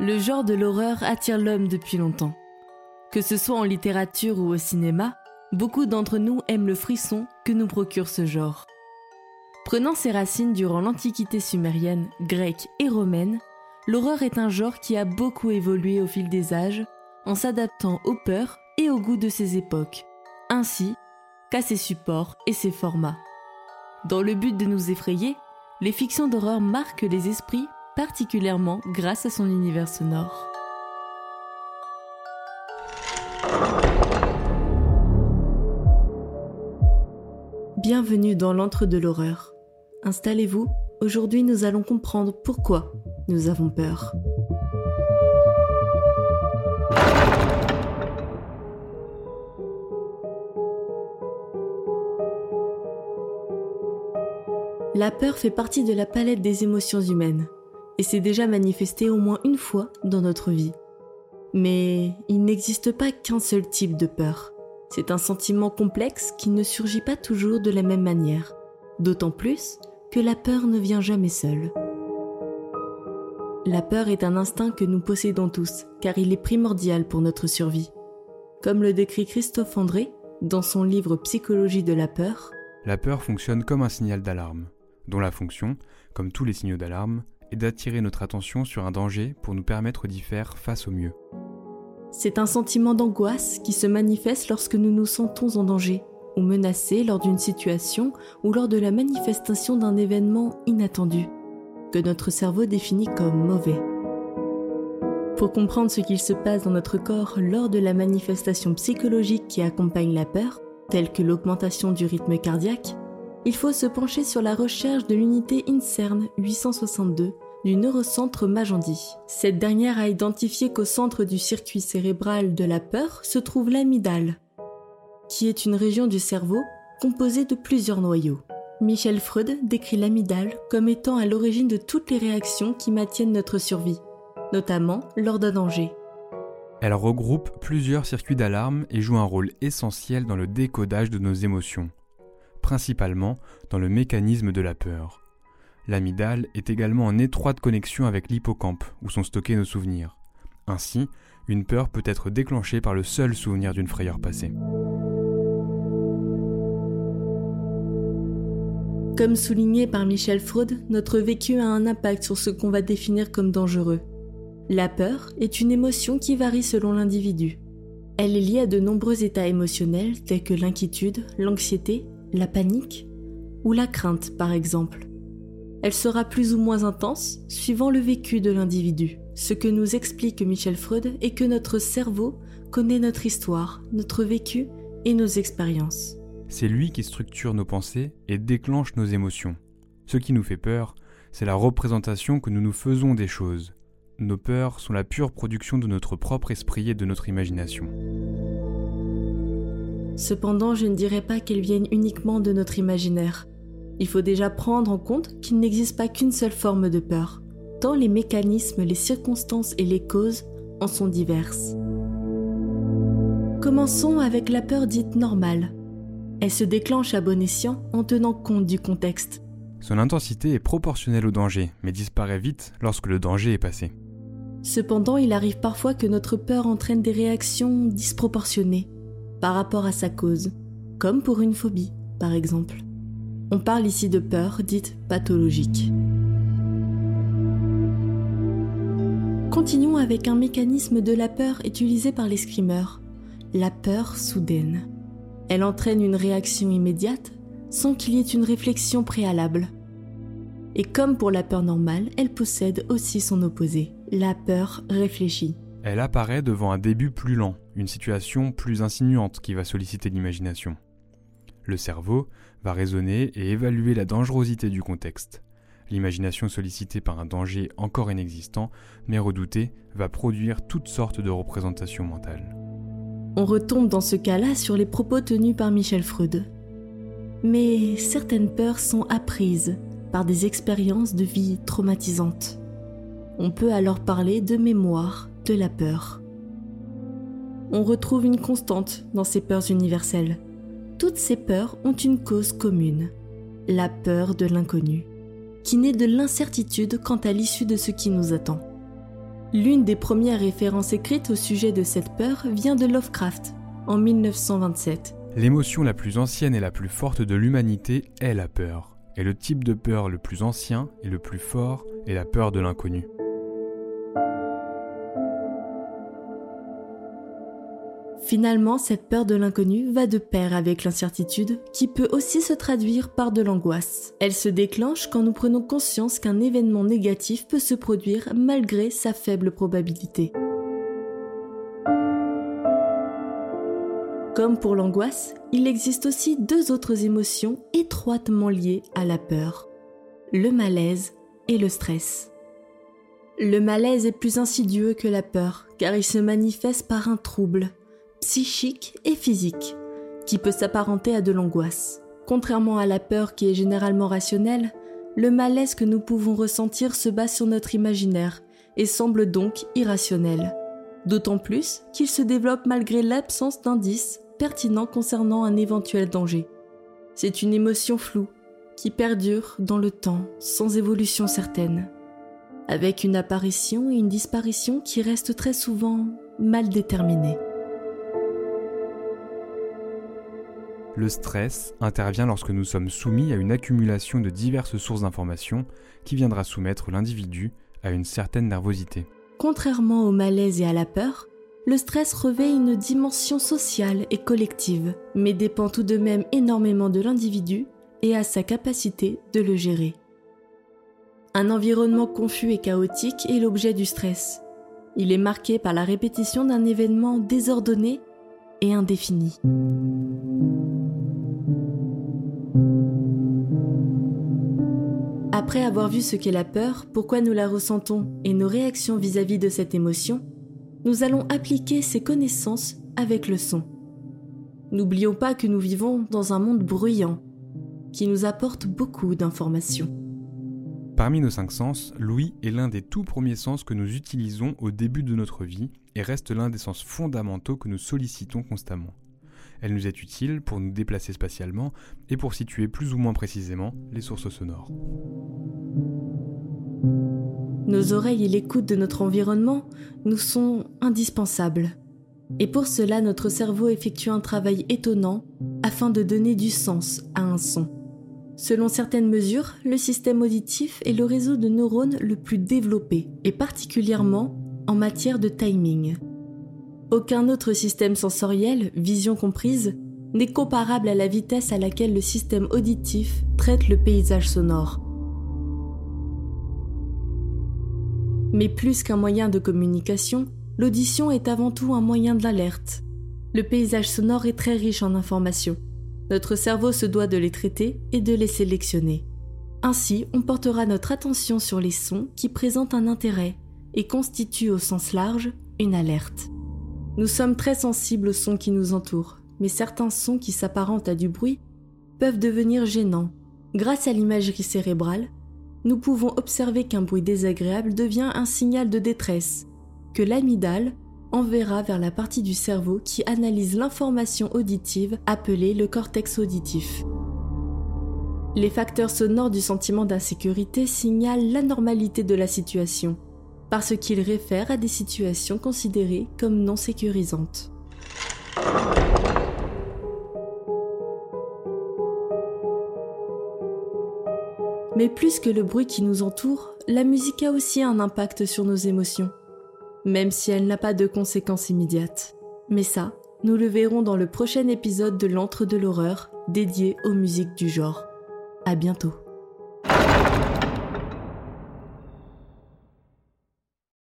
Le genre de l'horreur attire l'homme depuis longtemps. Que ce soit en littérature ou au cinéma, beaucoup d'entre nous aiment le frisson que nous procure ce genre. Prenant ses racines durant l'Antiquité sumérienne, grecque et romaine, l'horreur est un genre qui a beaucoup évolué au fil des âges en s'adaptant aux peurs et aux goûts de ses époques, ainsi qu'à ses supports et ses formats. Dans le but de nous effrayer, les fictions d'horreur marquent les esprits particulièrement grâce à son univers sonore. Bienvenue dans l'antre de l'horreur. Installez-vous, aujourd'hui nous allons comprendre pourquoi nous avons peur. La peur fait partie de la palette des émotions humaines et s'est déjà manifestée au moins une fois dans notre vie. Mais il n'existe pas qu'un seul type de peur. C'est un sentiment complexe qui ne surgit pas toujours de la même manière, d'autant plus que la peur ne vient jamais seule. La peur est un instinct que nous possédons tous, car il est primordial pour notre survie. Comme le décrit Christophe André dans son livre Psychologie de la peur, La peur fonctionne comme un signal d'alarme dont la fonction, comme tous les signaux d'alarme, est d'attirer notre attention sur un danger pour nous permettre d'y faire face au mieux. C'est un sentiment d'angoisse qui se manifeste lorsque nous nous sentons en danger ou menacés lors d'une situation ou lors de la manifestation d'un événement inattendu, que notre cerveau définit comme mauvais. Pour comprendre ce qu'il se passe dans notre corps lors de la manifestation psychologique qui accompagne la peur, telle que l'augmentation du rythme cardiaque, il faut se pencher sur la recherche de l'unité INSERN 862 du neurocentre Magendie. Cette dernière a identifié qu'au centre du circuit cérébral de la peur se trouve l'amygdale, qui est une région du cerveau composée de plusieurs noyaux. Michel Freud décrit l'amygdale comme étant à l'origine de toutes les réactions qui maintiennent notre survie, notamment lors d'un danger. Elle regroupe plusieurs circuits d'alarme et joue un rôle essentiel dans le décodage de nos émotions principalement dans le mécanisme de la peur. L'amygdale est également en étroite connexion avec l'hippocampe, où sont stockés nos souvenirs. Ainsi, une peur peut être déclenchée par le seul souvenir d'une frayeur passée. Comme souligné par Michel Freud, notre vécu a un impact sur ce qu'on va définir comme dangereux. La peur est une émotion qui varie selon l'individu. Elle est liée à de nombreux états émotionnels tels que l'inquiétude, l'anxiété, la panique ou la crainte par exemple. Elle sera plus ou moins intense suivant le vécu de l'individu. Ce que nous explique Michel Freud est que notre cerveau connaît notre histoire, notre vécu et nos expériences. C'est lui qui structure nos pensées et déclenche nos émotions. Ce qui nous fait peur, c'est la représentation que nous nous faisons des choses. Nos peurs sont la pure production de notre propre esprit et de notre imagination. Cependant, je ne dirais pas qu'elles viennent uniquement de notre imaginaire. Il faut déjà prendre en compte qu'il n'existe pas qu'une seule forme de peur, tant les mécanismes, les circonstances et les causes en sont diverses. Commençons avec la peur dite normale. Elle se déclenche à bon escient en tenant compte du contexte. Son intensité est proportionnelle au danger, mais disparaît vite lorsque le danger est passé. Cependant, il arrive parfois que notre peur entraîne des réactions disproportionnées, par rapport à sa cause, comme pour une phobie, par exemple. On parle ici de peur dite pathologique. Continuons avec un mécanisme de la peur utilisé par les screamers, la peur soudaine. Elle entraîne une réaction immédiate sans qu'il y ait une réflexion préalable. Et comme pour la peur normale, elle possède aussi son opposé, la peur réfléchie. Elle apparaît devant un début plus lent, une situation plus insinuante qui va solliciter l'imagination. Le cerveau va raisonner et évaluer la dangerosité du contexte. L'imagination sollicitée par un danger encore inexistant, mais redouté, va produire toutes sortes de représentations mentales. On retombe dans ce cas-là sur les propos tenus par Michel Freud. Mais certaines peurs sont apprises par des expériences de vie traumatisantes. On peut alors parler de mémoire de la peur. On retrouve une constante dans ces peurs universelles. Toutes ces peurs ont une cause commune, la peur de l'inconnu, qui naît de l'incertitude quant à l'issue de ce qui nous attend. L'une des premières références écrites au sujet de cette peur vient de Lovecraft, en 1927. L'émotion la plus ancienne et la plus forte de l'humanité est la peur. Et le type de peur le plus ancien et le plus fort est la peur de l'inconnu. Finalement, cette peur de l'inconnu va de pair avec l'incertitude, qui peut aussi se traduire par de l'angoisse. Elle se déclenche quand nous prenons conscience qu'un événement négatif peut se produire malgré sa faible probabilité. Comme pour l'angoisse, il existe aussi deux autres émotions étroitement liées à la peur. Le malaise et le stress. Le malaise est plus insidieux que la peur, car il se manifeste par un trouble, psychique et physique, qui peut s'apparenter à de l'angoisse. Contrairement à la peur qui est généralement rationnelle, le malaise que nous pouvons ressentir se base sur notre imaginaire et semble donc irrationnel. D'autant plus qu'il se développe malgré l'absence d'indices pertinents concernant un éventuel danger. C'est une émotion floue qui perdure dans le temps sans évolution certaine, avec une apparition et une disparition qui restent très souvent mal déterminées. Le stress intervient lorsque nous sommes soumis à une accumulation de diverses sources d'informations qui viendra soumettre l'individu à une certaine nervosité. Contrairement au malaise et à la peur, le stress revêt une dimension sociale et collective, mais dépend tout de même énormément de l'individu et à sa capacité de le gérer. Un environnement confus et chaotique est l'objet du stress. Il est marqué par la répétition d'un événement désordonné et indéfini. Après avoir vu ce qu'est la peur, pourquoi nous la ressentons et nos réactions vis-à-vis de cette émotion, nous allons appliquer ces connaissances avec le son. N'oublions pas que nous vivons dans un monde bruyant qui nous apporte beaucoup d'informations. Parmi nos cinq sens, l'ouïe est l'un des tout premiers sens que nous utilisons au début de notre vie et reste l'un des sens fondamentaux que nous sollicitons constamment. Elle nous est utile pour nous déplacer spatialement et pour situer plus ou moins précisément les sources sonores. Nos oreilles et l'écoute de notre environnement nous sont indispensables. Et pour cela, notre cerveau effectue un travail étonnant afin de donner du sens à un son. Selon certaines mesures, le système auditif est le réseau de neurones le plus développé, et particulièrement en matière de timing. Aucun autre système sensoriel, vision comprise, n'est comparable à la vitesse à laquelle le système auditif traite le paysage sonore. Mais plus qu'un moyen de communication, l'audition est avant tout un moyen d'alerte. Le paysage sonore est très riche en informations. Notre cerveau se doit de les traiter et de les sélectionner. Ainsi, on portera notre attention sur les sons qui présentent un intérêt et constituent au sens large une alerte. Nous sommes très sensibles aux sons qui nous entourent, mais certains sons qui s'apparentent à du bruit peuvent devenir gênants. Grâce à l'imagerie cérébrale, nous pouvons observer qu'un bruit désagréable devient un signal de détresse, que l'amygdale enverra vers la partie du cerveau qui analyse l'information auditive appelée le cortex auditif. Les facteurs sonores du sentiment d'insécurité signalent l'anormalité de la situation, parce qu'il réfère à des situations considérées comme non sécurisantes. Mais plus que le bruit qui nous entoure, la musique a aussi un impact sur nos émotions, même si elle n'a pas de conséquences immédiates. Mais ça, nous le verrons dans le prochain épisode de l'Antre de l'horreur dédié aux musiques du genre. À bientôt.